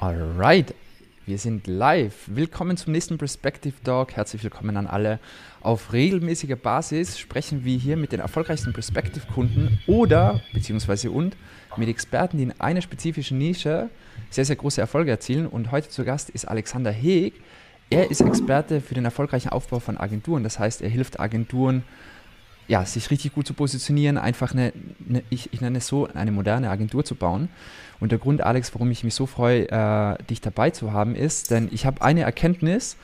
Alright, wir sind live. Willkommen zum nächsten Perspective Talk. Herzlich willkommen an alle. Auf regelmäßiger Basis sprechen wir hier mit den erfolgreichsten Perspective-Kunden oder, beziehungsweise und, mit Experten, die in einer spezifischen Nische sehr, sehr große Erfolge erzielen. Und heute zu Gast ist Alexander Heeg. Er ist Experte für den erfolgreichen Aufbau von Agenturen. Das heißt, er hilft Agenturen, ja, sich richtig gut zu positionieren, einfach eine, eine ich, ich, nenne es so, eine moderne Agentur zu bauen. Und der Grund, Alex, warum ich mich so freue, äh, dich dabei zu haben, ist, denn ich habe eine Erkenntnis,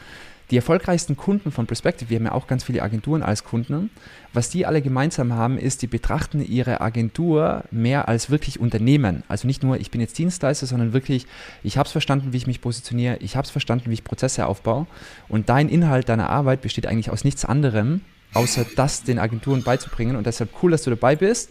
die erfolgreichsten Kunden von Perspective, wir haben ja auch ganz viele Agenturen als Kunden, was die alle gemeinsam haben, ist, die betrachten ihre Agentur mehr als wirklich Unternehmen. Also nicht nur, ich bin jetzt Dienstleister, sondern wirklich, ich habe es verstanden, wie ich mich positioniere, ich habe es verstanden, wie ich Prozesse aufbaue. Und dein Inhalt deiner Arbeit besteht eigentlich aus nichts anderem, außer das den Agenturen beizubringen. Und deshalb cool, dass du dabei bist.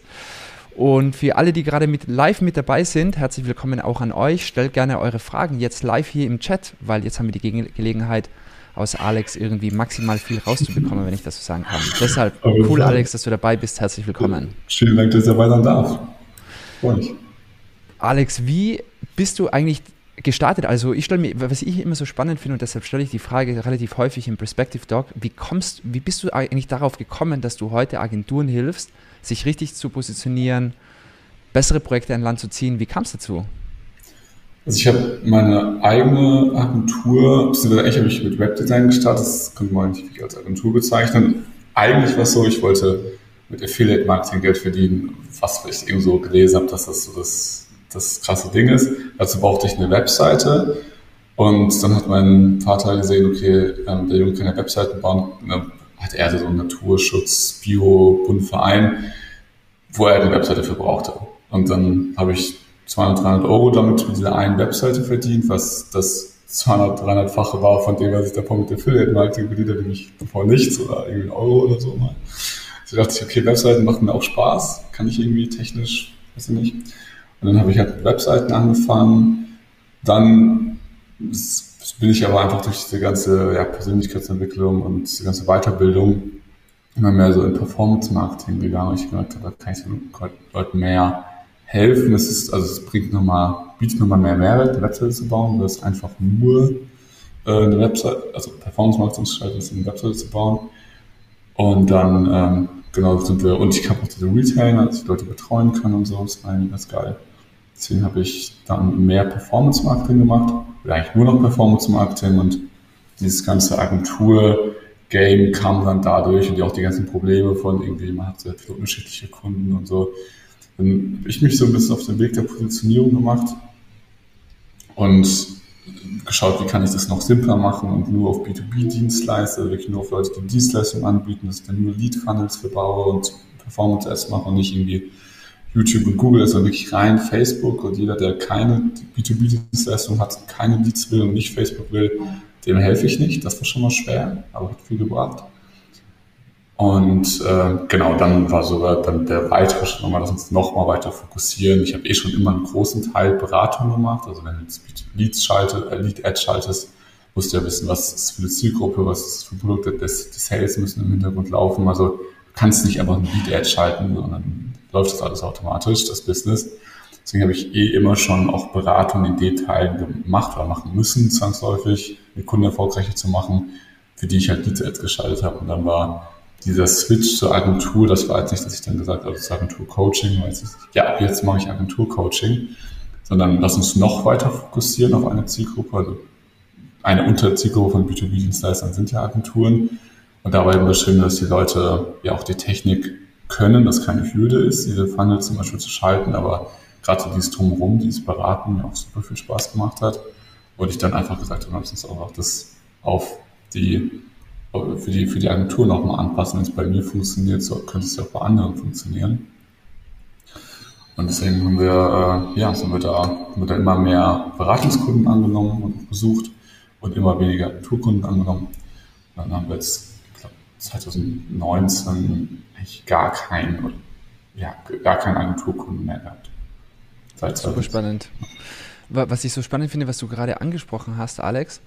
Und für alle, die gerade mit live mit dabei sind, herzlich willkommen auch an euch. Stellt gerne eure Fragen jetzt live hier im Chat, weil jetzt haben wir die Ge Gelegenheit, aus Alex irgendwie maximal viel rauszubekommen, wenn ich das so sagen kann. Deshalb cool, Alex, dass du dabei bist. Herzlich willkommen. Vielen Dank, dass ich dabei sein darf. Freue mich. Alex, wie bist du eigentlich gestartet. Also ich stelle mir, was ich immer so spannend finde und deshalb stelle ich die Frage relativ häufig im Perspective Doc, wie kommst, wie bist du eigentlich darauf gekommen, dass du heute Agenturen hilfst, sich richtig zu positionieren, bessere Projekte an Land zu ziehen? Wie kam es dazu? Also ich habe meine eigene Agentur, beziehungsweise eigentlich habe ich mit Webdesign gestartet, das könnte man nicht als Agentur bezeichnen. Eigentlich war es so, ich wollte mit Affiliate Marketing Geld verdienen, was ich irgendwo gelesen habe, dass das so das das krasse Ding ist. Dazu brauchte ich eine Webseite. Und dann hat mein Vater gesehen, okay, ähm, der Junge kann ja Webseiten bauen. Und dann hat er so einen Naturschutz, Bio-Bundverein, wo er eine Webseite für brauchte. Und dann habe ich 200, 300 Euro damit mit dieser einen Webseite verdient, was das 200, 300-fache war von dem, was ich davor mit Affiliate-Marketing verdient habe, nämlich davor nichts oder irgendwie ein Euro oder so mal. Also dachte ich, okay, Webseiten machen mir auch Spaß, kann ich irgendwie technisch, weiß ich nicht. Und dann habe ich halt mit Webseiten angefangen. Dann bin ich aber einfach durch diese ganze ja, Persönlichkeitsentwicklung und diese ganze Weiterbildung immer mehr so in Performance-Marketing gegangen. Ich gedacht, da kann ich den Leuten mehr helfen. Es ist, also es bringt nochmal, bietet nochmal mehr Mehrwert, eine Webseite zu bauen, weil es einfach nur äh, eine Webseite, also Performance-Marketing zu ist eine Webseite zu bauen. Und dann, ähm, genau, sind wir, und ich habe auch diese Retailer, dass ich Leute betreuen kann und so, das war eigentlich ganz geil. Deswegen habe ich dann mehr Performance-Marketing gemacht, oder eigentlich nur noch Performance-Marketing und dieses ganze Agentur-Game kam dann dadurch und auch die ganzen Probleme von irgendwie, man hat sehr viele unterschiedliche Kunden und so. Dann habe ich mich so ein bisschen auf den Weg der Positionierung gemacht und geschaut, wie kann ich das noch simpler machen und nur auf B2B-Dienstleister, wirklich nur auf Leute, die Dienstleistungen anbieten, dass ich dann nur Lead-Funnels verbaue und Performance-Ads mache und nicht irgendwie YouTube und Google ist ja wirklich rein Facebook und jeder, der keine B2B-Dienstleistung hat, keine Leads will und nicht Facebook will, dem helfe ich nicht. Das war schon mal schwer, aber hat viel gebracht. Und äh, genau, dann war sogar dann der weitere Schritt nochmal, dass uns nochmal weiter fokussieren. Ich habe eh schon immer einen großen Teil Beratung gemacht. Also wenn du jetzt Leads schaltest, äh, Lead-Ad schaltest, musst du ja wissen, was ist für eine Zielgruppe, was ist für Produkte, die Sales müssen im Hintergrund laufen. Also kannst nicht einfach ein Lead-Ad schalten, sondern läuft das alles automatisch, das Business. Deswegen habe ich eh immer schon auch Beratung in Detail gemacht oder machen müssen, zwangsläufig, die Kunden erfolgreicher zu machen, für die ich halt Leads Ads geschaltet habe. Und dann war dieser Switch zur Agentur, das war jetzt nicht, dass ich dann gesagt habe, zur Agentur Coaching, weil jetzt, ja, jetzt mache ich Agentur Coaching, sondern lass uns noch weiter fokussieren auf eine Zielgruppe. Also eine Unterzielgruppe von B2B-Dienstleistern sind ja Agenturen. Und dabei eben beschrieben, dass die Leute ja auch die Technik können, das keine Hürde ist, diese Funnel zum Beispiel zu schalten, aber gerade dieses Drumherum, dieses Beraten mir auch super viel Spaß gemacht hat. Und ich dann einfach gesagt habe, lass uns auch das auf die, für die, für die Agentur nochmal anpassen. Wenn es bei mir funktioniert, so könnte es ja auch bei anderen funktionieren. Und deswegen haben wir, äh, ja, sind wir da, haben wir da immer mehr Beratungskunden angenommen und besucht und immer weniger Agenturkunden angenommen. Dann haben wir jetzt 2019 eigentlich gar keinen, ja, gar keinen Agenturkunden mehr gehabt. Seit Super spannend. Was ich so spannend finde, was du gerade angesprochen hast, Alex,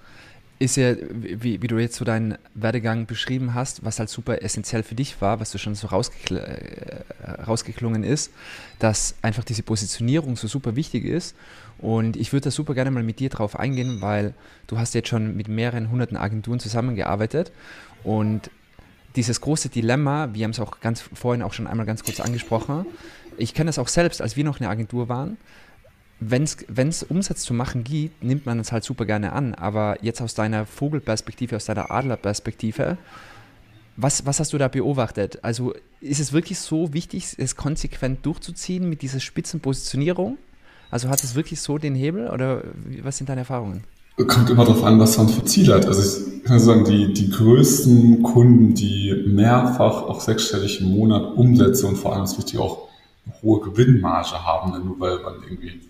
ist ja, wie, wie, du jetzt so deinen Werdegang beschrieben hast, was halt super essentiell für dich war, was du schon so rausgekl äh, rausgeklungen ist, dass einfach diese Positionierung so super wichtig ist. Und ich würde da super gerne mal mit dir drauf eingehen, weil du hast jetzt schon mit mehreren hunderten Agenturen zusammengearbeitet und dieses große Dilemma, wir haben es auch ganz vorhin auch schon einmal ganz kurz angesprochen, ich kenne das auch selbst, als wir noch eine Agentur waren, wenn es Umsatz zu machen gibt, nimmt man es halt super gerne an. Aber jetzt aus deiner Vogelperspektive, aus deiner Adlerperspektive, was, was hast du da beobachtet? Also ist es wirklich so wichtig, es konsequent durchzuziehen mit dieser Spitzenpositionierung? Also hat es wirklich so den Hebel oder was sind deine Erfahrungen? Kommt immer darauf an, was man für Ziel hat. Also ich kann sagen, die, die größten Kunden, die mehrfach auch sechsstellig im Monat Umsätze und vor allem ist wichtig auch eine hohe Gewinnmarge haben, nur weil man irgendwie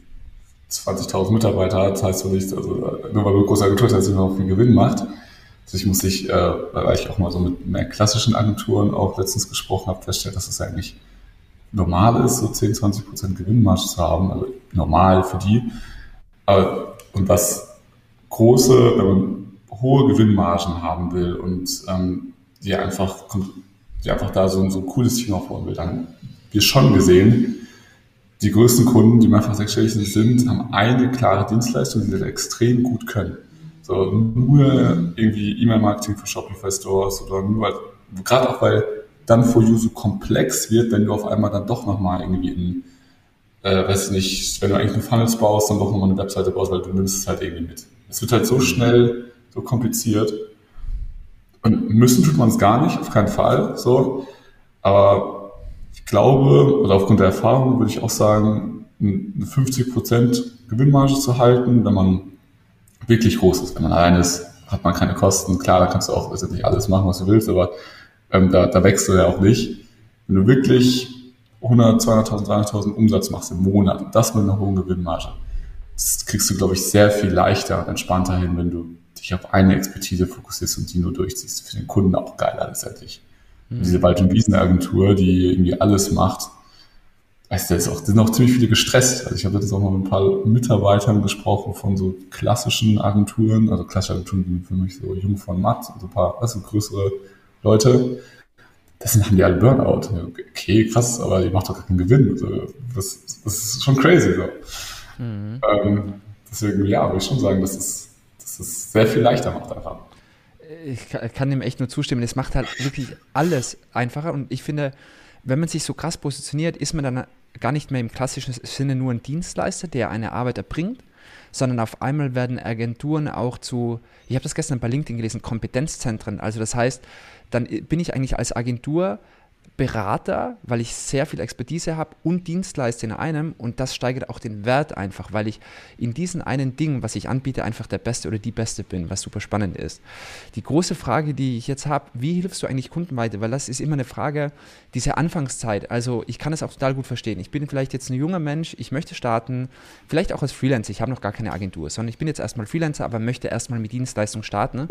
20.000 Mitarbeiter hat, heißt so nicht, also nur weil du eine große Agentur hast, heißt nicht, auch viel Gewinn macht. Also ich muss sich, äh, weil ich auch mal so mit mehr klassischen Agenturen auch letztens gesprochen habe, feststellen, dass es eigentlich normal ist, so 10, 20 Prozent Gewinnmarge zu haben, also normal für die. Aber, und das große, wenn man hohe Gewinnmargen haben will und ähm, die einfach, die einfach da so, so ein cooles Team aufbauen will, dann wir schon gesehen, die größten Kunden, die mehrfach sechsstellig sind, haben eine klare Dienstleistung, die sie extrem gut können. So, nur irgendwie E-Mail-Marketing für Shopify Stores oder nur, gerade auch weil dann for you so komplex wird, wenn du auf einmal dann doch nochmal irgendwie in, äh, weiß nicht, wenn du eigentlich einen Funnels baust, dann doch nochmal eine Webseite baust, weil du nimmst es halt irgendwie mit. Es wird halt so schnell, so kompliziert. Und müssen tut man es gar nicht, auf keinen Fall, so. Aber ich glaube, oder aufgrund der Erfahrung würde ich auch sagen, eine 50% Gewinnmarge zu halten, wenn man wirklich groß ist. Wenn man allein ist, hat man keine Kosten. Klar, da kannst du auch nicht alles machen, was du willst, aber ähm, da, da wächst du ja auch nicht. Wenn du wirklich 100, 200.000, 300.000 Umsatz machst im Monat, das mit einer hohen Gewinnmarge, das kriegst du, glaube ich, sehr viel leichter und entspannter hin, wenn du dich auf eine Expertise fokussierst und die nur durchziehst. Für den Kunden auch geiler letztendlich. Mhm. Diese Wald- und Wiesenagentur, die irgendwie alles macht, weißt du, da auch, sind auch ziemlich viele gestresst. Also ich habe jetzt auch mal mit ein paar Mitarbeitern gesprochen von so klassischen Agenturen, also klassische Agenturen wie für mich so Jung von Matt, so ein paar, du, größere Leute. Das sind, haben die alle Burnout. Okay, krass, aber die macht doch keinen Gewinn. Also das, das ist schon crazy so. Mhm. Ähm, deswegen, ja, würde ich schon sagen, dass es, dass es sehr viel leichter macht einfach ich kann dem echt nur zustimmen. Es macht halt wirklich alles einfacher und ich finde, wenn man sich so krass positioniert, ist man dann gar nicht mehr im klassischen Sinne nur ein Dienstleister, der eine Arbeit erbringt, sondern auf einmal werden Agenturen auch zu, ich habe das gestern bei LinkedIn gelesen, Kompetenzzentren. Also das heißt, dann bin ich eigentlich als Agentur Berater, weil ich sehr viel Expertise habe und Dienstleister in einem und das steigert auch den Wert einfach, weil ich in diesen einen Ding, was ich anbiete, einfach der Beste oder die Beste bin, was super spannend ist. Die große Frage, die ich jetzt habe, wie hilfst du eigentlich Kunden weiter? Weil das ist immer eine Frage, diese Anfangszeit. Also ich kann es auch total gut verstehen. Ich bin vielleicht jetzt ein junger Mensch, ich möchte starten, vielleicht auch als Freelancer, ich habe noch gar keine Agentur, sondern ich bin jetzt erstmal Freelancer, aber möchte erstmal mit Dienstleistung starten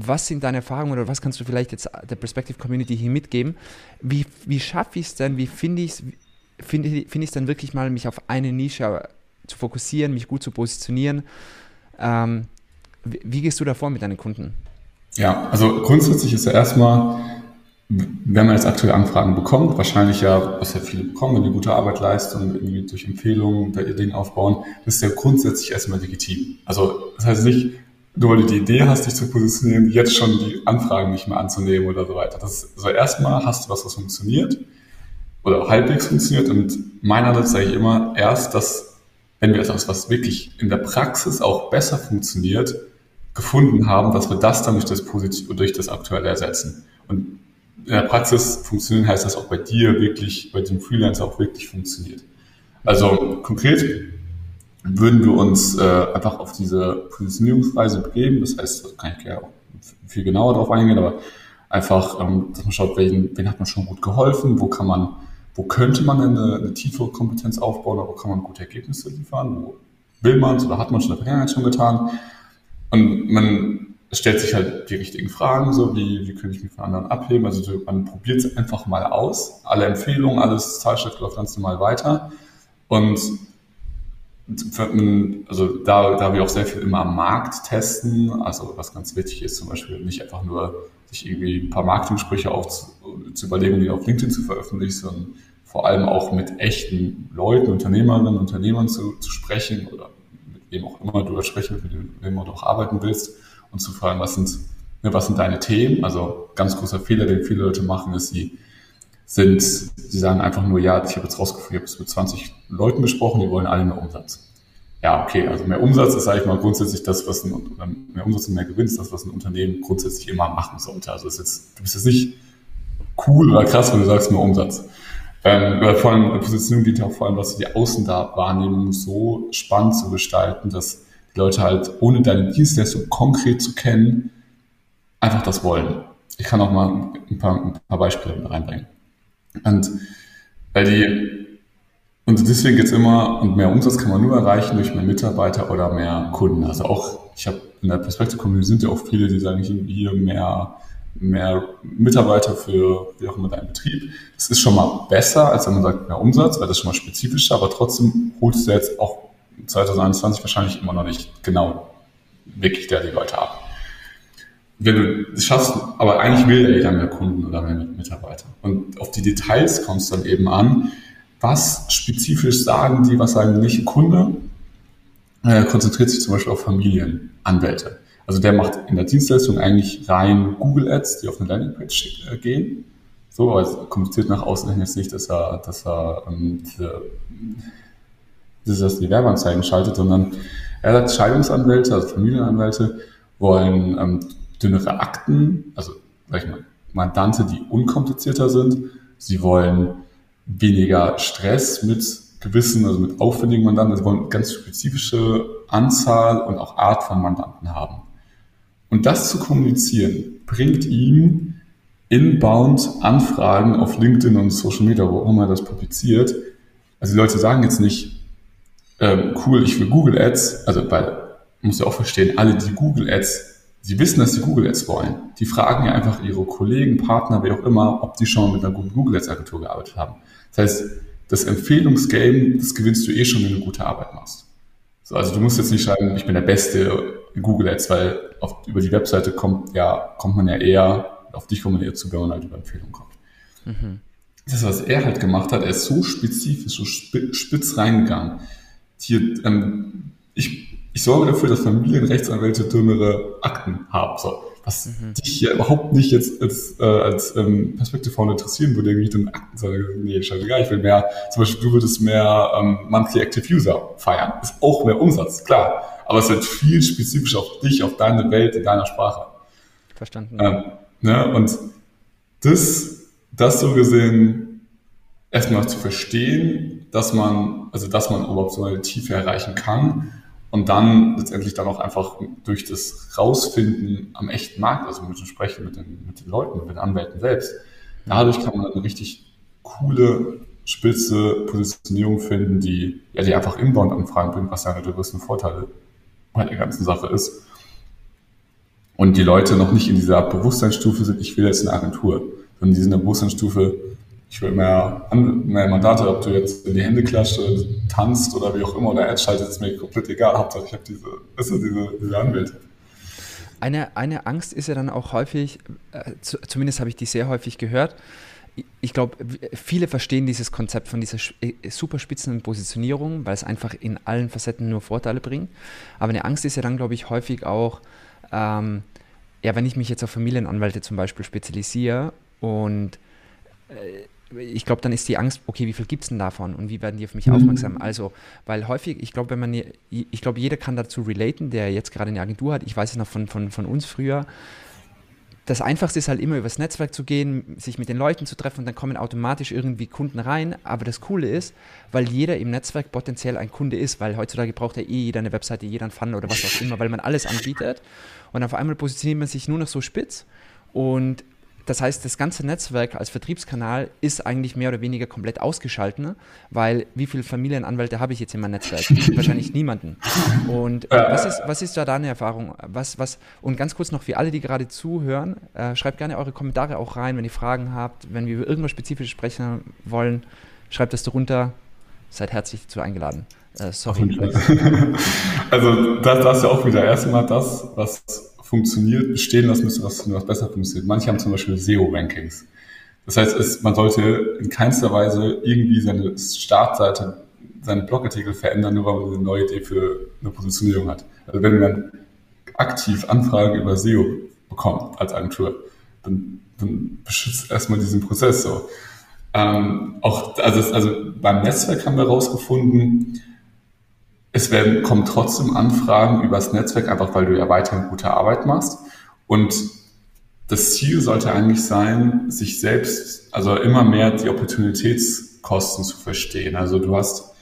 was sind deine Erfahrungen oder was kannst du vielleicht jetzt der Perspective Community hier mitgeben? Wie, wie schaffe ich es denn, wie finde ich es find ich dann wirklich mal, mich auf eine Nische zu fokussieren, mich gut zu positionieren? Ähm, wie, wie, gehst du davor mit deinen Kunden? Ja, also grundsätzlich ist ja erstmal, wenn man jetzt aktuelle Anfragen bekommt, wahrscheinlich ja, was ja viele bekommen, wenn die gute Arbeit leisten und irgendwie durch Empfehlungen da Ding aufbauen, das ist ja grundsätzlich erstmal legitim. Also das heißt nicht, nur weil du die Idee hast, dich zu positionieren, jetzt schon die Anfragen nicht mehr anzunehmen oder so weiter. Das ist, also erstmal hast du was, was funktioniert oder halbwegs funktioniert und meinerseits sage ich immer erst, dass wenn wir etwas, was wirklich in der Praxis auch besser funktioniert, gefunden haben, dass wir das dann durch das Positiv, durch das Aktuelle ersetzen. Und in der Praxis funktionieren heißt das auch bei dir wirklich, bei dem Freelancer auch wirklich funktioniert. Also konkret, würden wir uns äh, einfach auf diese Positionierungsreise begeben. Das heißt, da kann ich ja auch viel genauer darauf eingehen, aber einfach, ähm, dass man schaut, wen, wen hat man schon gut geholfen, wo kann man, wo könnte man eine, eine tiefere Kompetenz aufbauen, oder wo kann man gute Ergebnisse liefern, wo will man es oder hat man es in der Vergangenheit schon getan. Und man stellt sich halt die richtigen Fragen, so wie, wie könnte ich mich von anderen abheben. Also man probiert es einfach mal aus. Alle Empfehlungen, alles Zahlschrift läuft ganz normal weiter. Und also da, da wir auch sehr viel immer am Markt testen, also was ganz wichtig ist, zum Beispiel nicht einfach nur sich irgendwie ein paar Marketingsprüche auf zu, überlegen, die auf LinkedIn zu veröffentlichen, sondern vor allem auch mit echten Leuten, Unternehmerinnen, Unternehmern zu, zu sprechen oder mit wem auch immer du sprechen willst, mit wem du auch arbeiten willst und zu fragen, was sind, ne, was sind deine Themen? Also ganz großer Fehler, den viele Leute machen, ist, sie sind, sie sagen einfach nur, ja, ich habe jetzt rausgefunden, ich habe es mit 20 Leuten besprochen, die wollen alle mehr Umsatz. Ja, okay, also mehr Umsatz ist, sage ich mal, grundsätzlich das, was ein, mehr Umsatz und mehr Gewinn ist das, was ein Unternehmen grundsätzlich immer machen sollte. Also ist jetzt, du bist jetzt nicht cool oder krass, wenn du sagst mehr Umsatz. Ähm, vor allem, Positionierung geht ja auch vor allem, dass du die Außenwahrnehmung so spannend zu gestalten, dass die Leute halt, ohne deine Dienstleistung konkret zu kennen, einfach das wollen. Ich kann auch mal ein paar, ein paar Beispiele reinbringen. Und weil die, und deswegen geht's immer, und mehr Umsatz kann man nur erreichen durch mehr Mitarbeiter oder mehr Kunden. Also auch, ich habe in der Perspektive Community sind ja auch viele, die sagen, hier mehr, mehr Mitarbeiter für wie auch immer dein Betrieb. Das ist schon mal besser, als wenn man sagt, mehr Umsatz, weil das schon mal spezifischer, aber trotzdem holst du jetzt auch 2021 wahrscheinlich immer noch nicht genau wirklich der die Leute ab wenn du es schaffst, aber eigentlich will ja jeder mehr Kunden oder mehr Mitarbeiter. Und auf die Details kommt es dann eben an. Was spezifisch sagen die, was sagen nicht? Ein Kunde äh, konzentriert sich zum Beispiel auf Familienanwälte. Also der macht in der Dienstleistung eigentlich rein Google Ads, die auf eine Landingpage äh, gehen. So, aber es kommuniziert nach außen hin jetzt nicht, dass er, dass er ähm, diese, dass die Werbeanzeigen schaltet, sondern er hat Scheidungsanwälte, also Familienanwälte, wollen ähm, dünnere Akten, also sag ich mal, Mandante, die unkomplizierter sind. Sie wollen weniger Stress mit gewissen, also mit aufwendigen Mandanten. Sie wollen ganz spezifische Anzahl und auch Art von Mandanten haben. Und das zu kommunizieren, bringt ihm inbound Anfragen auf LinkedIn und Social Media, wo auch immer das publiziert. Also die Leute sagen jetzt nicht, ähm, cool, ich will Google Ads, also weil, muss ja auch verstehen, alle, die Google Ads Sie wissen, dass Sie Google Ads wollen. Die fragen ja einfach Ihre Kollegen, Partner, wer auch immer, ob die schon mit einer guten Google Ads Agentur gearbeitet haben. Das heißt, das Empfehlungsgame, das gewinnst du eh schon, wenn du gute Arbeit machst. So, also du musst jetzt nicht schreiben, ich bin der Beste in Google Ads, weil auf, über die Webseite kommt, ja, kommt man ja eher, auf dich kommt man eher zu, wenn man halt über Empfehlungen kommt. Mhm. Das, was er halt gemacht hat, er ist so spezifisch, so spitz reingegangen. Hier, ähm, ich ich sorge dafür, dass Familienrechtsanwälte dümmere Akten haben. So, was mhm. dich ja überhaupt nicht jetzt als, äh, als ähm, Perspective Founder interessieren würde, irgendwie dünne Akten, sondern nee, scheißegal, ich will mehr, zum Beispiel du würdest mehr ähm, Monthly Active User feiern. Ist auch mehr Umsatz, klar. Aber es wird viel spezifischer auf dich, auf deine Welt, in deiner Sprache. Verstanden. Ähm, ne? Und das, das so gesehen erstmal zu verstehen, dass man, also dass man überhaupt so eine Tiefe erreichen kann und dann letztendlich dann auch einfach durch das Rausfinden am echten Markt, also mit dem Sprechen mit den, mit den Leuten, mit den Anwälten selbst, dadurch kann man eine richtig coole, spitze Positionierung finden, die, ja, die einfach Inbound-Anfragen bringt, was ja einer der größten Vorteile bei der ganzen Sache ist. Und die Leute noch nicht in dieser Bewusstseinsstufe sind, ich will jetzt eine Agentur, sondern die sind in der Bewusstseinsstufe, ich will mehr, mehr Mandate, ob du jetzt in die Hände klatscht oder tanzt oder wie auch immer oder Ads schaltet, ist mir komplett egal. Hauptsache ich habe diese, du, diese, diese Anwälte. Eine, eine Angst ist ja dann auch häufig, äh, zu, zumindest habe ich die sehr häufig gehört, ich glaube, viele verstehen dieses Konzept von dieser äh, super spitzen Positionierung, weil es einfach in allen Facetten nur Vorteile bringt. Aber eine Angst ist ja dann, glaube ich, häufig auch, ähm, ja, wenn ich mich jetzt auf Familienanwälte zum Beispiel spezialisiere und äh, ich glaube, dann ist die Angst, okay, wie viel gibt es denn davon und wie werden die auf mich mhm. aufmerksam? Also, weil häufig, ich glaube, wenn man, ich glaube, jeder kann dazu relaten, der jetzt gerade eine Agentur hat. Ich weiß es noch von, von, von uns früher. Das Einfachste ist halt immer übers Netzwerk zu gehen, sich mit den Leuten zu treffen und dann kommen automatisch irgendwie Kunden rein. Aber das Coole ist, weil jeder im Netzwerk potenziell ein Kunde ist, weil heutzutage braucht ja eh jeder eine Webseite, jeder ein Funnel oder was auch immer, weil man alles anbietet. Und auf einmal positioniert man sich nur noch so spitz und das heißt, das ganze Netzwerk als Vertriebskanal ist eigentlich mehr oder weniger komplett ausgeschaltet, ne? weil wie viele Familienanwälte habe ich jetzt in meinem Netzwerk? Wahrscheinlich niemanden. Und was, ist, was ist da deine Erfahrung? Was, was, und ganz kurz noch für alle, die gerade zuhören, äh, schreibt gerne eure Kommentare auch rein, wenn ihr Fragen habt, wenn wir über irgendwas Spezifisches sprechen wollen, schreibt das darunter. Seid herzlich dazu eingeladen. Äh, sorry. also das, das ist ja auch wieder erstmal das, was funktioniert, bestehen lassen müsste, was, was besser funktioniert. Manche haben zum Beispiel SEO-Rankings. Das heißt, es, man sollte in keinster Weise irgendwie seine Startseite, seine Blogartikel verändern, nur weil man eine neue Idee für eine Positionierung hat. Also wenn man aktiv Anfragen über SEO bekommt als Agentur, dann, dann beschützt erstmal diesen Prozess so. Ähm, auch, also, also beim Netzwerk haben wir herausgefunden, es werden, kommen trotzdem Anfragen übers Netzwerk, einfach weil du ja weiterhin gute Arbeit machst. Und das Ziel sollte eigentlich sein, sich selbst, also immer mehr die Opportunitätskosten zu verstehen. Also du hast,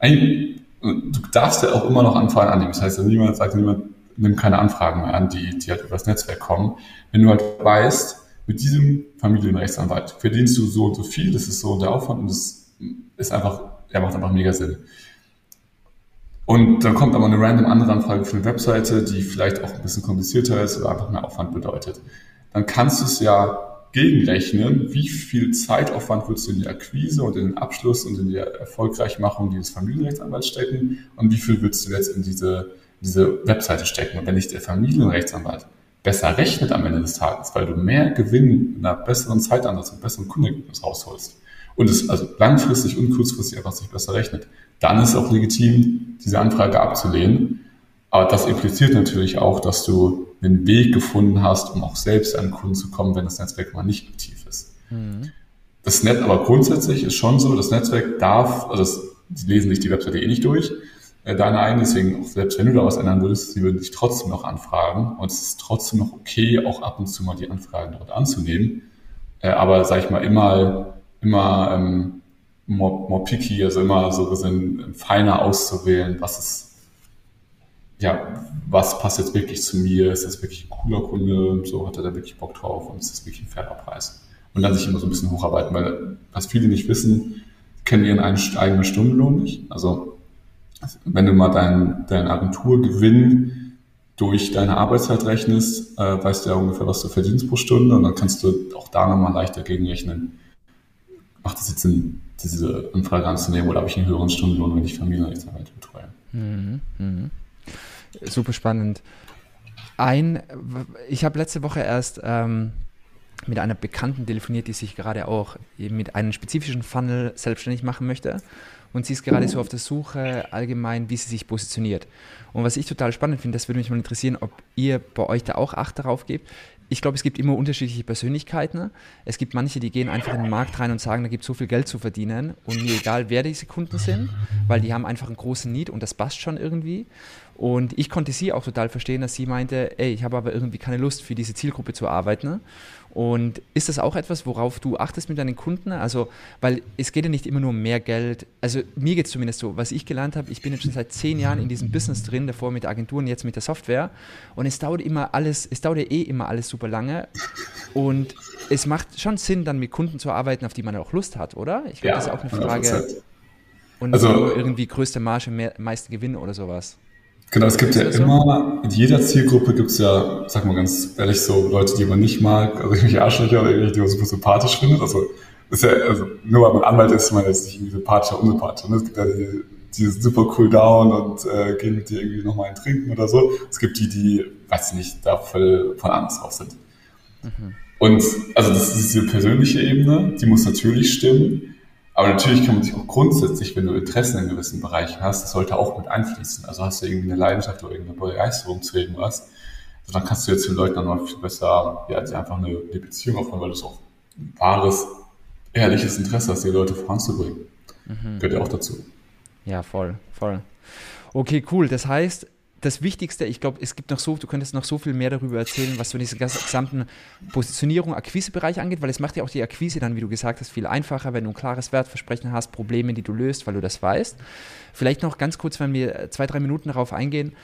du darfst ja auch immer noch Anfragen annehmen. Das heißt, niemand sagt, niemand nimmt keine Anfragen mehr an, die, die halt übers Netzwerk kommen. Wenn du halt weißt, mit diesem Familienrechtsanwalt verdienst du so und so viel, das ist so der Aufwand und das ist einfach, er macht einfach mega Sinn. Und dann kommt aber eine random andere Anfrage für eine Webseite, die vielleicht auch ein bisschen komplizierter ist oder einfach mehr Aufwand bedeutet. Dann kannst du es ja gegenrechnen, wie viel Zeitaufwand würdest du in die Akquise und in den Abschluss und in die Erfolgreichmachung dieses Familienrechtsanwalts stecken und wie viel würdest du jetzt in diese, diese Webseite stecken. Und wenn nicht der Familienrechtsanwalt besser rechnet am Ende des Tages, weil du mehr Gewinn in einer besseren Zeitansatz und besseren Kundenergebnis rausholst und es also langfristig und kurzfristig einfach sich besser rechnet, dann ist es auch legitim, diese Anfrage abzulehnen. Aber das impliziert natürlich auch, dass du einen Weg gefunden hast, um auch selbst an Kunden zu kommen, wenn das Netzwerk mal nicht aktiv ist. Mhm. Das Netz aber grundsätzlich ist schon so, das Netzwerk darf, also das, die lesen sich die Webseite eh nicht durch, äh, deine eigene, deswegen auch selbst wenn du da was ändern würdest, sie würden dich trotzdem noch anfragen und es ist trotzdem noch okay, auch ab und zu mal die Anfragen dort anzunehmen. Äh, aber sag ich mal, immer, immer ähm, more, more picky, also immer so ein bisschen feiner auszuwählen, was ist, ja, was passt jetzt wirklich zu mir, ist das wirklich ein cooler Kunde, so hat er da wirklich Bock drauf und ist das wirklich ein fairer Preis. Und dann sich immer so ein bisschen hocharbeiten, weil was viele nicht wissen, kennen ihren eigenen Stundenlohn nicht. Also wenn du mal deinen dein Agenturgewinn durch deine Arbeitszeit rechnest, äh, weißt du ja ungefähr, was du verdienst pro Stunde und dann kannst du auch da nochmal leichter gegenrechnen. Macht es jetzt Sinn, diese Anfrage anzunehmen oder habe ich einen höheren Stundenlohn, wenn ich Familienrechtsanwälte betreue? Mhm, mh. Super spannend. Ein, ich habe letzte Woche erst ähm, mit einer Bekannten telefoniert, die sich gerade auch mit einem spezifischen Funnel selbstständig machen möchte und sie ist gerade so auf der Suche allgemein, wie sie sich positioniert. Und was ich total spannend finde, das würde mich mal interessieren, ob ihr bei euch da auch Acht darauf gebt. Ich glaube, es gibt immer unterschiedliche Persönlichkeiten. Es gibt manche, die gehen einfach in den Markt rein und sagen, da gibt es so viel Geld zu verdienen und mir egal, wer diese Kunden sind, weil die haben einfach einen großen Need und das passt schon irgendwie. Und ich konnte sie auch total verstehen, dass sie meinte, ey, ich habe aber irgendwie keine Lust für diese Zielgruppe zu arbeiten. Und ist das auch etwas, worauf du achtest mit deinen Kunden? Also, weil es geht ja nicht immer nur um mehr Geld. Also mir geht es zumindest so, was ich gelernt habe, ich bin jetzt schon seit zehn Jahren in diesem Business drin, davor mit Agenturen, jetzt mit der Software. Und es dauert immer alles, es dauert ja eh immer alles super lange. Und es macht schon Sinn, dann mit Kunden zu arbeiten, auf die man auch Lust hat, oder? Ich glaube, ja, das ist auch eine Frage. Und also, irgendwie größte Marge, mehr, meiste Gewinn oder sowas. Genau, es gibt ja so? immer, in jeder Zielgruppe gibt es ja, sag mal ganz ehrlich, so Leute, die man nicht mag, also irgendwelche Arschlöcher oder irgendwelche, die man super sympathisch findet. Also, ist ja, also nur weil man Anwalt ist, man jetzt nicht irgendwie sympathisch oder unsympathisch. Ne? Es gibt ja die, die super cool down und äh, gehen mit dir irgendwie nochmal ein Trinken oder so. Es gibt die, die, weiß ich nicht, da voll von Angst drauf sind. Mhm. Und also das ist diese persönliche Ebene, die muss natürlich stimmen. Aber natürlich kann man sich auch grundsätzlich, wenn du Interessen in gewissen Bereichen hast, das sollte auch mit einfließen. Also hast du irgendwie eine Leidenschaft oder irgendeine Begeisterung zu irgendwas, also dann kannst du jetzt den Leuten dann noch viel besser, ja, einfach eine, eine Beziehung aufbauen, weil du auch ein wahres, ehrliches Interesse hast, die Leute voranzubringen. Mhm. Gehört ja auch dazu. Ja, voll, voll. Okay, cool. Das heißt, das Wichtigste, ich glaube, es gibt noch so, du könntest noch so viel mehr darüber erzählen, was so diesen gesamten Positionierung, Akquisebereich angeht, weil es macht ja auch die Akquise dann, wie du gesagt hast, viel einfacher, wenn du ein klares Wertversprechen hast, Probleme, die du löst, weil du das weißt. Vielleicht noch ganz kurz, wenn wir zwei, drei Minuten darauf eingehen.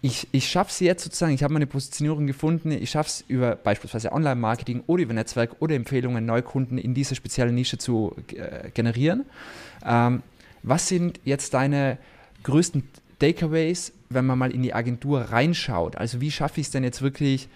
Ich, ich schaffe es jetzt sozusagen, ich habe meine Positionierung gefunden, ich schaffe es über beispielsweise Online-Marketing oder über Netzwerk oder Empfehlungen, Neukunden in diese spezielle Nische zu äh, generieren. Ähm, was sind jetzt deine größten Takeaways, wenn man mal in die Agentur reinschaut? Also wie schaffe ich es denn jetzt wirklich,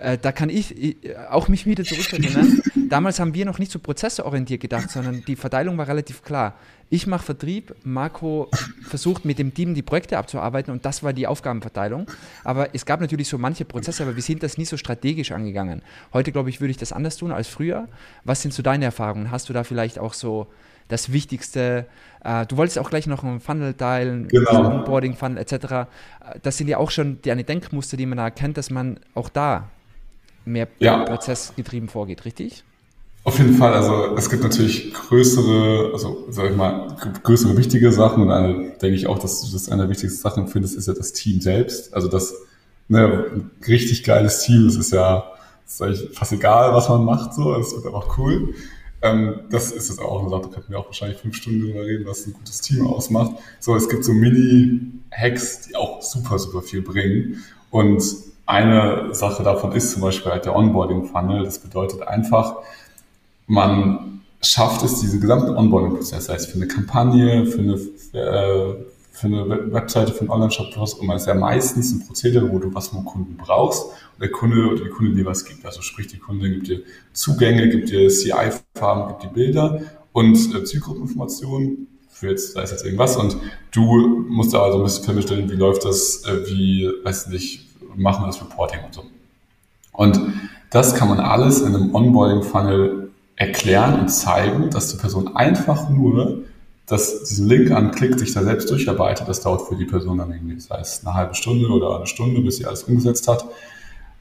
äh, da kann ich, ich, auch mich wieder zurückerinnern. Damals haben wir noch nicht so prozessorientiert gedacht, sondern die Verteilung war relativ klar. Ich mache Vertrieb, Marco versucht mit dem Team die Projekte abzuarbeiten und das war die Aufgabenverteilung. Aber es gab natürlich so manche Prozesse, aber wir sind das nie so strategisch angegangen. Heute, glaube ich, würde ich das anders tun als früher. Was sind so deine Erfahrungen? Hast du da vielleicht auch so das Wichtigste. Äh, du wolltest auch gleich noch einen Funnel teilen, genau. Onboarding, Funnel etc. Äh, das sind ja auch schon deine Denkmuster, die man da erkennt, dass man auch da mehr ja. prozessgetrieben vorgeht, richtig? Auf jeden Fall, also es gibt natürlich größere, also sag ich mal, größere wichtige Sachen und eine, denke ich auch, dass du das eine der wichtigsten Sachen findest, ist ja das Team selbst. Also das ne, ein richtig geiles Team, das ist ja das ist fast egal, was man macht, so, es wird einfach cool. Ähm, das ist jetzt auch eine Sache, da könnten wir auch wahrscheinlich fünf Stunden drüber reden, was ein gutes Team ausmacht. So, es gibt so Mini-Hacks, die auch super, super viel bringen. Und eine Sache davon ist zum Beispiel halt der Onboarding-Funnel. Das bedeutet einfach, man schafft es, diesen gesamten Onboarding-Prozess, sei es für eine Kampagne, für eine, äh, für eine Webseite, für einen Online-Shop, was immer, ist ja meistens ein Prozedere, wo du was vom Kunden brauchst und der Kunde oder die Kunde dir was gibt. Also sprich, die Kunde gibt dir Zugänge, gibt dir CI-Farben, gibt dir Bilder und äh, Zielgruppeninformationen für jetzt, sei es jetzt irgendwas und du musst da also ein bisschen vermitteln, wie läuft das, äh, wie, weiß nicht, machen wir das Reporting und so. Und das kann man alles in einem Onboarding-Funnel erklären und zeigen, dass die Person einfach nur dass diesen Link anklickt, sich da selbst durcharbeitet, das dauert für die Person dann irgendwie, sei es eine halbe Stunde oder eine Stunde, bis sie alles umgesetzt hat.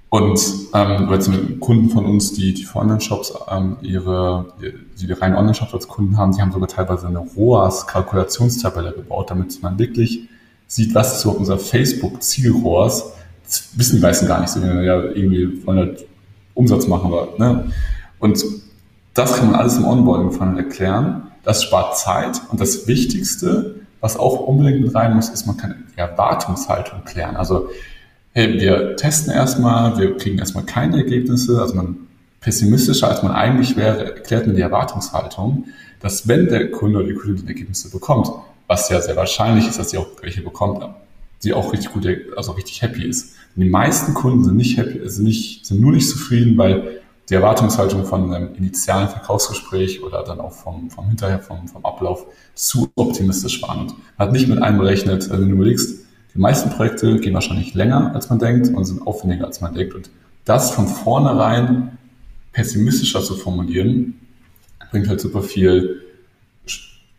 Und ähm, jetzt mit Kunden von uns, die, die für Online-Shops ähm, ihre, die, die reinen Online-Shops als Kunden haben, die haben sogar teilweise eine ROAS-Kalkulationstabelle gebaut, damit man wirklich sieht, was ist so unser Facebook-Ziel-ROAS. Das wissen die meisten gar nicht so, ja, irgendwie wollen halt Umsatz machen, aber, ne? Und das kann man alles im Onboarding-Funnel erklären. Das spart Zeit. Und das Wichtigste, was auch unbedingt mit rein muss, ist, man kann die Erwartungshaltung klären. Also, hey, wir testen erstmal, wir kriegen erstmal keine Ergebnisse, also man pessimistischer als man eigentlich wäre, erklärt man die Erwartungshaltung, dass wenn der Kunde oder die Kundin Ergebnisse bekommt, was ja sehr wahrscheinlich ist, dass sie auch welche bekommt, sie auch richtig gut, also richtig happy ist. Und die meisten Kunden sind nicht happy, sind nicht, sind nur nicht zufrieden, weil die Erwartungshaltung von einem initialen Verkaufsgespräch oder dann auch vom, vom Hinterher, vom, vom Ablauf zu optimistisch waren. Und man hat nicht mit einberechnet, also wenn du überlegst, die meisten Projekte gehen wahrscheinlich länger, als man denkt und sind aufwendiger, als man denkt. Und das von vornherein pessimistischer zu formulieren, bringt halt super viel,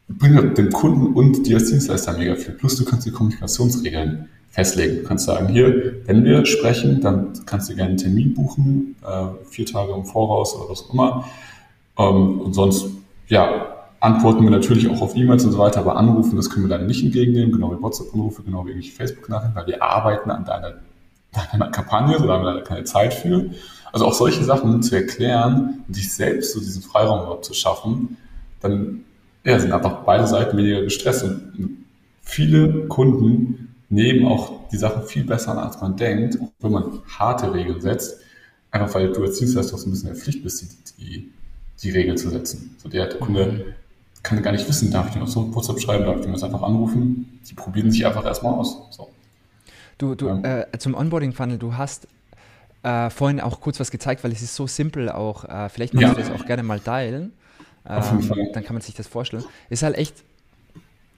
bringt halt dem Kunden und dir als Dienstleister mega viel. Plus du kannst die Kommunikationsregeln festlegen. Du kannst sagen, hier, wenn wir sprechen, dann kannst du gerne einen Termin buchen, äh, vier Tage im Voraus oder was auch immer. Ähm, und sonst, ja, antworten wir natürlich auch auf E-Mails und so weiter, aber Anrufen, das können wir dann nicht entgegennehmen, genau wie WhatsApp-Anrufe, genau wie Facebook-Nachrichten, weil wir arbeiten an deiner, deiner Kampagne, so da haben wir leider keine Zeit für. Also auch solche Sachen zu erklären und sich selbst so diesen Freiraum überhaupt zu schaffen, dann ja, sind einfach beide Seiten weniger gestresst und viele Kunden nehmen auch die Sachen viel besser an, als man denkt, auch wenn man harte Regeln setzt, einfach weil du als Dienstleister so ein bisschen in der Pflicht bist, die, die, die Regeln zu setzen. So der, Kunde kann gar nicht wissen, darf ich dir noch so ein WhatsApp schreiben, darf ich dir das einfach anrufen. Die probieren sich einfach erstmal aus. So. Du, du ja. äh, zum Onboarding-Funnel, du hast äh, vorhin auch kurz was gezeigt, weil es ist so simpel auch. Äh, vielleicht magst ja. du das auch gerne mal teilen. Ähm, dann kann man sich das vorstellen. Ist halt echt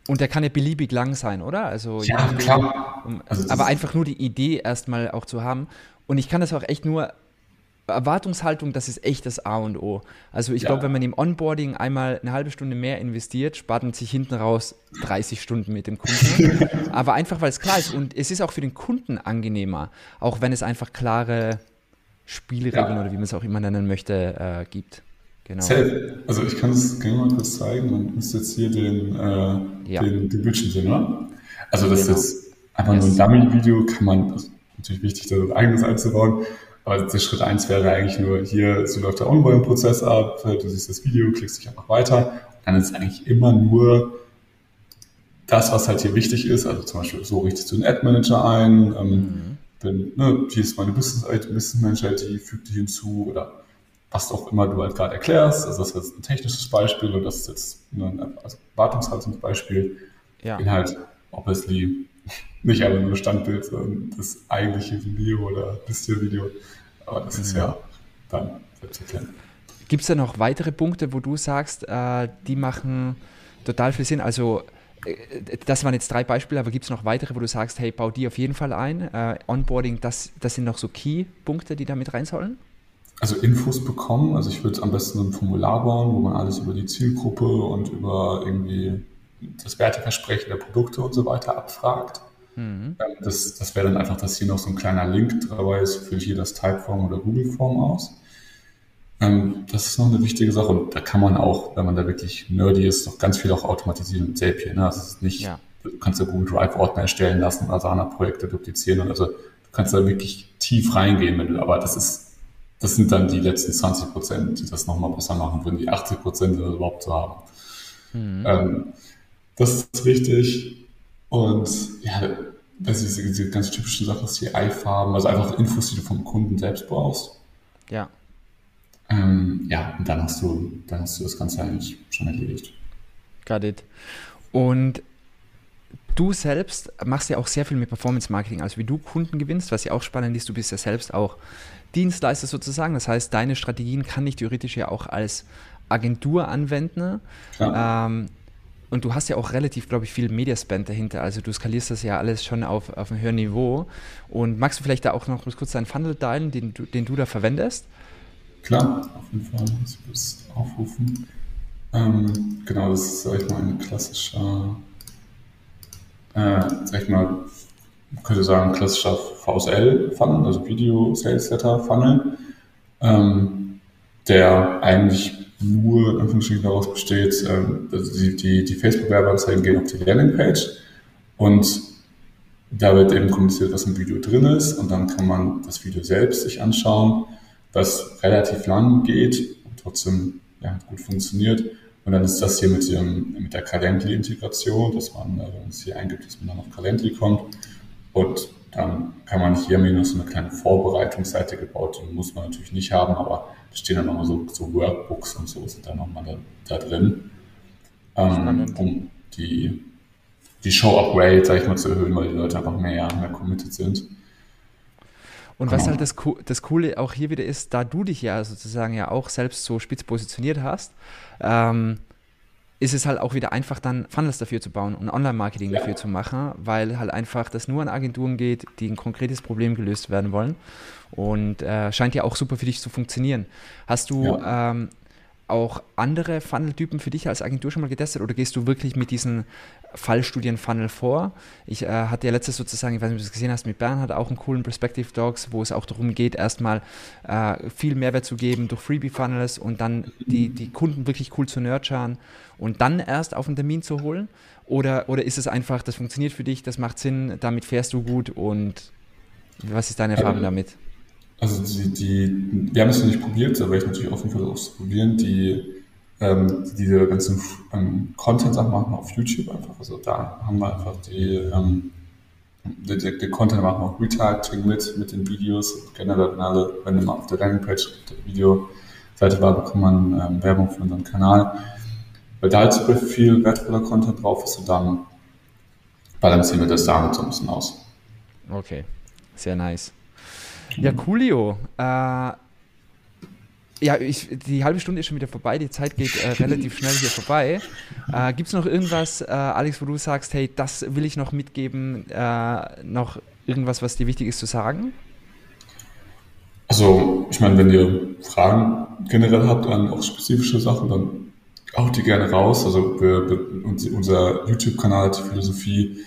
und der kann ja beliebig lang sein, oder? Also, ja, klar. Um, also aber einfach nur die Idee erstmal auch zu haben. Und ich kann das auch echt nur, Erwartungshaltung, das ist echt das A und O. Also ich ja. glaube, wenn man im Onboarding einmal eine halbe Stunde mehr investiert, spart man sich hinten raus 30 Stunden mit dem Kunden. aber einfach, weil es klar ist. Und es ist auch für den Kunden angenehmer, auch wenn es einfach klare Spielregeln ja. oder wie man es auch immer nennen möchte, äh, gibt. Genau. Safe. Also ich kann es gerne mal kurz zeigen. Man müsste jetzt hier den, äh, ja. den, den Bildschirm sehen, oder? Also das genau. ist jetzt einfach yes. nur ein Dummy-Video, kann man, ist natürlich wichtig, da ein eigenes einzubauen. Aber der Schritt eins wäre eigentlich nur, hier, so läuft der Onboarding-Prozess ab, du siehst das Video, klickst dich einfach weiter. Dann ist es eigentlich immer nur das, was halt hier wichtig ist. Also zum Beispiel, so richtest du einen Ad-Manager ein, ähm, mhm. wenn, ne, hier ist meine Business-Manager-ID, füg die hinzu oder was auch immer du halt gerade erklärst. Also das ist jetzt ein technisches Beispiel und das ist jetzt ein also Wartungshaltungsbeispiel. Ja. Inhalt, obviously, nicht einfach nur Standbild, sondern das eigentliche Video oder das hier Video. Aber das mhm. ist ja dann selbst erklären. Gibt es da noch weitere Punkte, wo du sagst, äh, die machen total viel Sinn? Also äh, das waren jetzt drei Beispiele, aber gibt es noch weitere, wo du sagst, hey, bau die auf jeden Fall ein? Äh, Onboarding, das, das sind noch so Key-Punkte, die da mit rein sollen? Also Infos bekommen, also ich würde am besten ein Formular bauen, wo man alles über die Zielgruppe und über irgendwie das Werteversprechen der Produkte und so weiter abfragt. Mhm. Ähm, das, das wäre dann einfach, dass hier noch so ein kleiner Link dabei ist, fülle hier das Typeform oder Google Form aus. Ähm, das ist noch eine wichtige Sache und da kann man auch, wenn man da wirklich nerdy ist, noch ganz viel auch automatisieren mit Zapier. Ne? Das ist nicht, ja. du kannst ja Google Drive Ordner erstellen lassen, Asana-Projekte duplizieren. Also du kannst da wirklich tief reingehen, wenn du, aber das ist, das sind dann die letzten 20 Prozent, die das nochmal besser machen würden, die 80 Prozent überhaupt zu haben. Mhm. Ähm, das ist wichtig. Und ja, das ist diese ganz typischen Sachen, die Ei-Farben, also einfach Infos, die du vom Kunden selbst brauchst. Ja. Ähm, ja, und dann hast du, dann hast du das Ganze eigentlich schon erledigt. Got it. Und du selbst machst ja auch sehr viel mit Performance Marketing, also wie du Kunden gewinnst, was ja auch spannend ist, du bist ja selbst auch Dienstleister sozusagen. Das heißt, deine Strategien kann ich theoretisch ja auch als Agentur anwenden. Ähm, und du hast ja auch relativ, glaube ich, viel Mediaspend dahinter. Also du skalierst das ja alles schon auf, auf einem höheren Niveau. Und magst du vielleicht da auch noch kurz deinen Funnel teilen, den du, den du da verwendest? Klar, auf jeden Fall. Ich muss aufrufen. Ähm, genau, das ist, sag ich mal, ein klassischer, äh, sag ich mal, man könnte sagen, klassischer VSL-Funnel, also Video Sales Letter Funnel, ähm, der eigentlich nur in daraus besteht, ähm, also die, die, die Facebook-Werbeanzeigen gehen auf die Landingpage und da wird eben kommuniziert, was im Video drin ist und dann kann man das Video selbst sich anschauen was relativ lang geht und trotzdem ja, gut funktioniert. Und dann ist das hier mit, dem, mit der Calendly-Integration, dass man, also wenn es hier eingibt, dass man dann auf Calendly kommt. Und dann kann man hier mir noch so eine kleine Vorbereitungsseite gebaut, die muss man natürlich nicht haben, aber da stehen dann nochmal so, so Workbooks und so sind dann nochmal da, da drin, ähm, um die, die Show-Up-Rate, sag ich mal, zu erhöhen, weil die Leute einfach mehr, mehr committed sind. Und was halt das, das Coole auch hier wieder ist, da du dich ja sozusagen ja auch selbst so spitz positioniert hast, ähm, ist es halt auch wieder einfach dann Funnels dafür zu bauen und Online-Marketing ja. dafür zu machen, weil halt einfach das nur an Agenturen geht, die ein konkretes Problem gelöst werden wollen und äh, scheint ja auch super für dich zu funktionieren. Hast du ja. ähm, auch andere Funnel-Typen für dich als Agentur schon mal getestet oder gehst du wirklich mit diesen Fallstudien-Funnel vor? Ich äh, hatte ja letztes sozusagen, ich weiß nicht, ob du es gesehen hast, mit Bernhard auch einen coolen Perspective Dogs, wo es auch darum geht, erstmal äh, viel Mehrwert zu geben durch Freebie-Funnels und dann die, die Kunden wirklich cool zu nurturen und dann erst auf einen Termin zu holen? Oder, oder ist es einfach, das funktioniert für dich, das macht Sinn, damit fährst du gut und was ist deine Erfahrung ähm, damit? Also die, die, wir haben es noch nicht probiert, da wäre ich natürlich offen für das auszuprobieren, die ähm, diese ganzen ähm, Content-Sachen machen auf YouTube einfach. Also da haben wir einfach die, ähm, die, die, Content machen auch Retargeting mit, mit den Videos. Generell, wenn alle, wenn man auf der Landingpage auf der Videoseite war, bekommt man ähm, Werbung für unseren Kanal. Weil da halt super viel wertvoller Content drauf ist und dann balancieren wir das damit so ein bisschen aus. Okay, sehr nice. Ja, coolio. Äh, ja, ich, die halbe Stunde ist schon wieder vorbei, die Zeit geht äh, relativ schnell hier vorbei. Äh, Gibt es noch irgendwas, äh, Alex, wo du sagst, hey, das will ich noch mitgeben, äh, noch irgendwas, was dir wichtig ist zu sagen? Also, ich meine, wenn ihr Fragen generell habt an auch spezifische Sachen, dann auch die gerne raus. Also, wir, wir, unser YouTube-Kanal die Philosophie,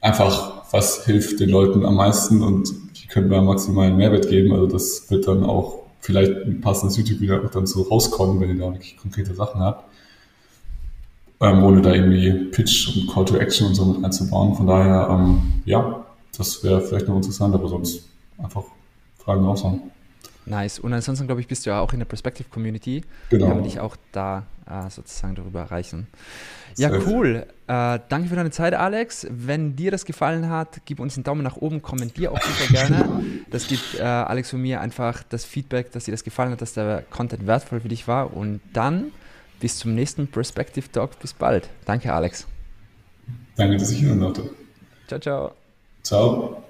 einfach, was hilft den Leuten am meisten und können wir maximalen Mehrwert geben. Also das wird dann auch vielleicht ein passendes YouTube-Video auch dann so rauskommen, wenn ihr da wirklich konkrete Sachen habt. Ähm, ohne da irgendwie Pitch und Call to Action und so mit einzubauen. Von daher, ähm, ja, das wäre vielleicht noch interessant, aber sonst einfach Fragen raushauen. Nice. Und ansonsten, glaube ich, bist du ja auch in der Perspective Community. Genau. Kann man dich auch da äh, sozusagen darüber erreichen. Ja, cool. Äh, danke für deine Zeit, Alex. Wenn dir das gefallen hat, gib uns einen Daumen nach oben, kommentier auch super gerne. Das gibt äh, Alex und mir einfach das Feedback, dass dir das gefallen hat, dass der Content wertvoll für dich war. Und dann bis zum nächsten Perspective Talk. Bis bald. Danke, Alex. Danke, dass ich hier durfte. Ciao, ciao. Ciao.